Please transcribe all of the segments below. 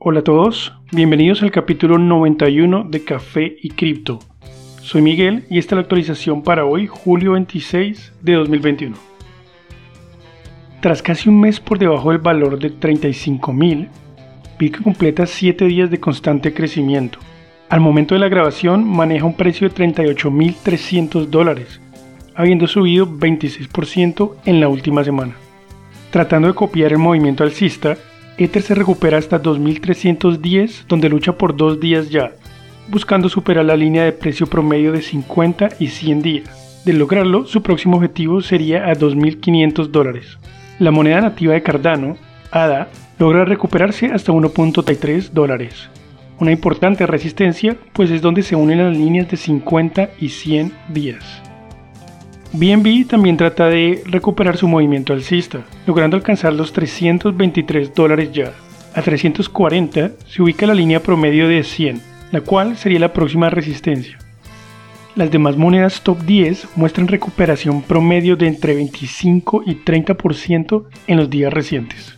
Hola a todos, bienvenidos al capítulo 91 de Café y Cripto. Soy Miguel y esta es la actualización para hoy, julio 26 de 2021. Tras casi un mes por debajo del valor de 35.000, Bitcoin completa 7 días de constante crecimiento. Al momento de la grabación maneja un precio de 38.300 dólares, habiendo subido 26% en la última semana. Tratando de copiar el movimiento alcista, Ether se recupera hasta 2310, donde lucha por dos días ya, buscando superar la línea de precio promedio de 50 y 100 días. De lograrlo, su próximo objetivo sería a 2.500 dólares. La moneda nativa de Cardano, ADA, logra recuperarse hasta 1.33 dólares. Una importante resistencia, pues es donde se unen las líneas de 50 y 100 días. BNB también trata de recuperar su movimiento alcista, logrando alcanzar los 323 dólares ya. A 340 se ubica la línea promedio de 100, la cual sería la próxima resistencia. Las demás monedas top 10 muestran recuperación promedio de entre 25 y 30% en los días recientes.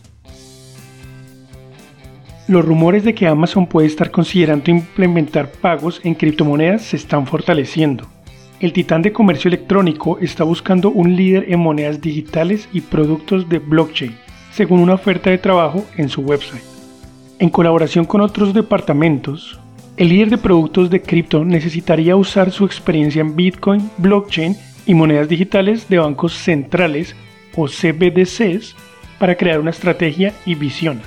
Los rumores de que Amazon puede estar considerando implementar pagos en criptomonedas se están fortaleciendo el titán de comercio electrónico está buscando un líder en monedas digitales y productos de blockchain, según una oferta de trabajo en su website. En colaboración con otros departamentos, el líder de productos de cripto necesitaría usar su experiencia en Bitcoin, blockchain y monedas digitales de bancos centrales o CBDCs para crear una estrategia y visión.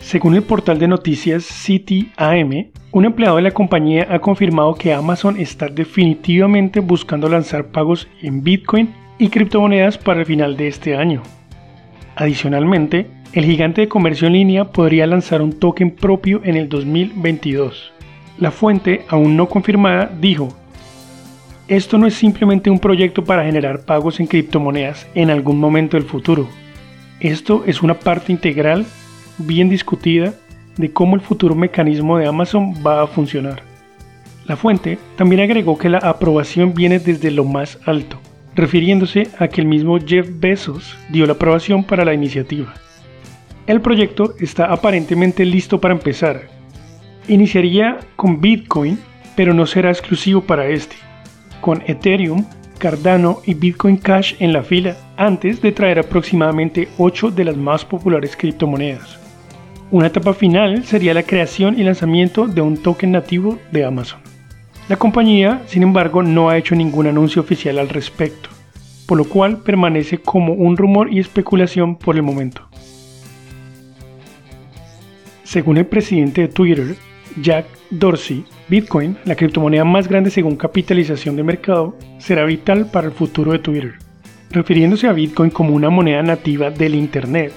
Según el portal de noticias CityAM, un empleado de la compañía ha confirmado que Amazon está definitivamente buscando lanzar pagos en Bitcoin y criptomonedas para el final de este año. Adicionalmente, el gigante de comercio en línea podría lanzar un token propio en el 2022. La fuente, aún no confirmada, dijo, esto no es simplemente un proyecto para generar pagos en criptomonedas en algún momento del futuro. Esto es una parte integral bien discutida de cómo el futuro mecanismo de Amazon va a funcionar. La fuente también agregó que la aprobación viene desde lo más alto, refiriéndose a que el mismo Jeff Bezos dio la aprobación para la iniciativa. El proyecto está aparentemente listo para empezar. Iniciaría con Bitcoin, pero no será exclusivo para este, con Ethereum, Cardano y Bitcoin Cash en la fila antes de traer aproximadamente 8 de las más populares criptomonedas. Una etapa final sería la creación y lanzamiento de un token nativo de Amazon. La compañía, sin embargo, no ha hecho ningún anuncio oficial al respecto, por lo cual permanece como un rumor y especulación por el momento. Según el presidente de Twitter, Jack Dorsey, Bitcoin, la criptomoneda más grande según capitalización de mercado, será vital para el futuro de Twitter. Refiriéndose a Bitcoin como una moneda nativa del Internet,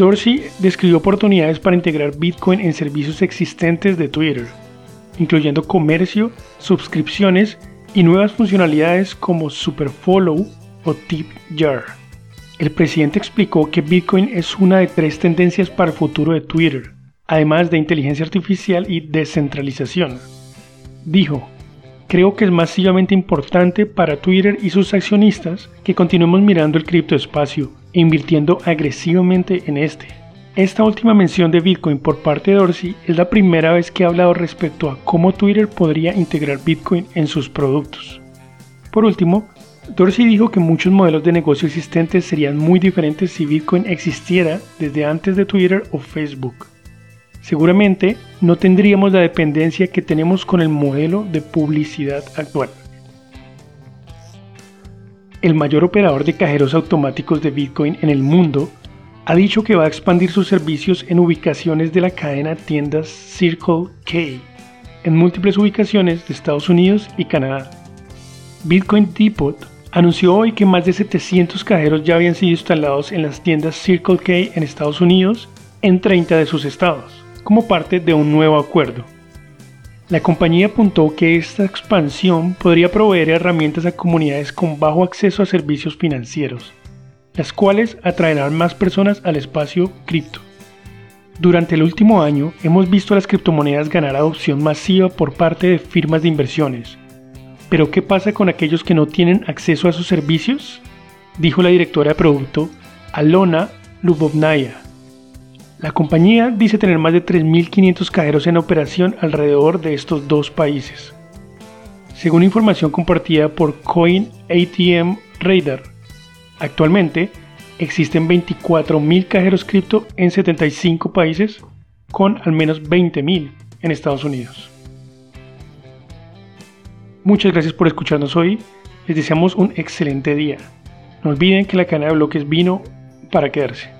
Dorsey describió oportunidades para integrar Bitcoin en servicios existentes de Twitter, incluyendo comercio, suscripciones y nuevas funcionalidades como Superfollow o Tip Jar. El presidente explicó que Bitcoin es una de tres tendencias para el futuro de Twitter, además de inteligencia artificial y descentralización. Dijo, creo que es masivamente importante para Twitter y sus accionistas que continuemos mirando el criptoespacio invirtiendo agresivamente en este. Esta última mención de Bitcoin por parte de Dorsey es la primera vez que ha hablado respecto a cómo Twitter podría integrar Bitcoin en sus productos. Por último, Dorsey dijo que muchos modelos de negocio existentes serían muy diferentes si Bitcoin existiera desde antes de Twitter o Facebook. Seguramente no tendríamos la dependencia que tenemos con el modelo de publicidad actual el mayor operador de cajeros automáticos de Bitcoin en el mundo, ha dicho que va a expandir sus servicios en ubicaciones de la cadena tiendas Circle K, en múltiples ubicaciones de Estados Unidos y Canadá. Bitcoin Depot anunció hoy que más de 700 cajeros ya habían sido instalados en las tiendas Circle K en Estados Unidos en 30 de sus estados, como parte de un nuevo acuerdo. La compañía apuntó que esta expansión podría proveer herramientas a comunidades con bajo acceso a servicios financieros, las cuales atraerán más personas al espacio cripto. Durante el último año hemos visto a las criptomonedas ganar adopción masiva por parte de firmas de inversiones. Pero ¿qué pasa con aquellos que no tienen acceso a esos servicios? Dijo la directora de producto Alona Lubovnaya. La compañía dice tener más de 3.500 cajeros en operación alrededor de estos dos países. Según información compartida por Coin ATM Radar, actualmente existen 24.000 cajeros cripto en 75 países con al menos 20.000 en Estados Unidos. Muchas gracias por escucharnos hoy. Les deseamos un excelente día. No olviden que la cadena de bloques vino para quedarse.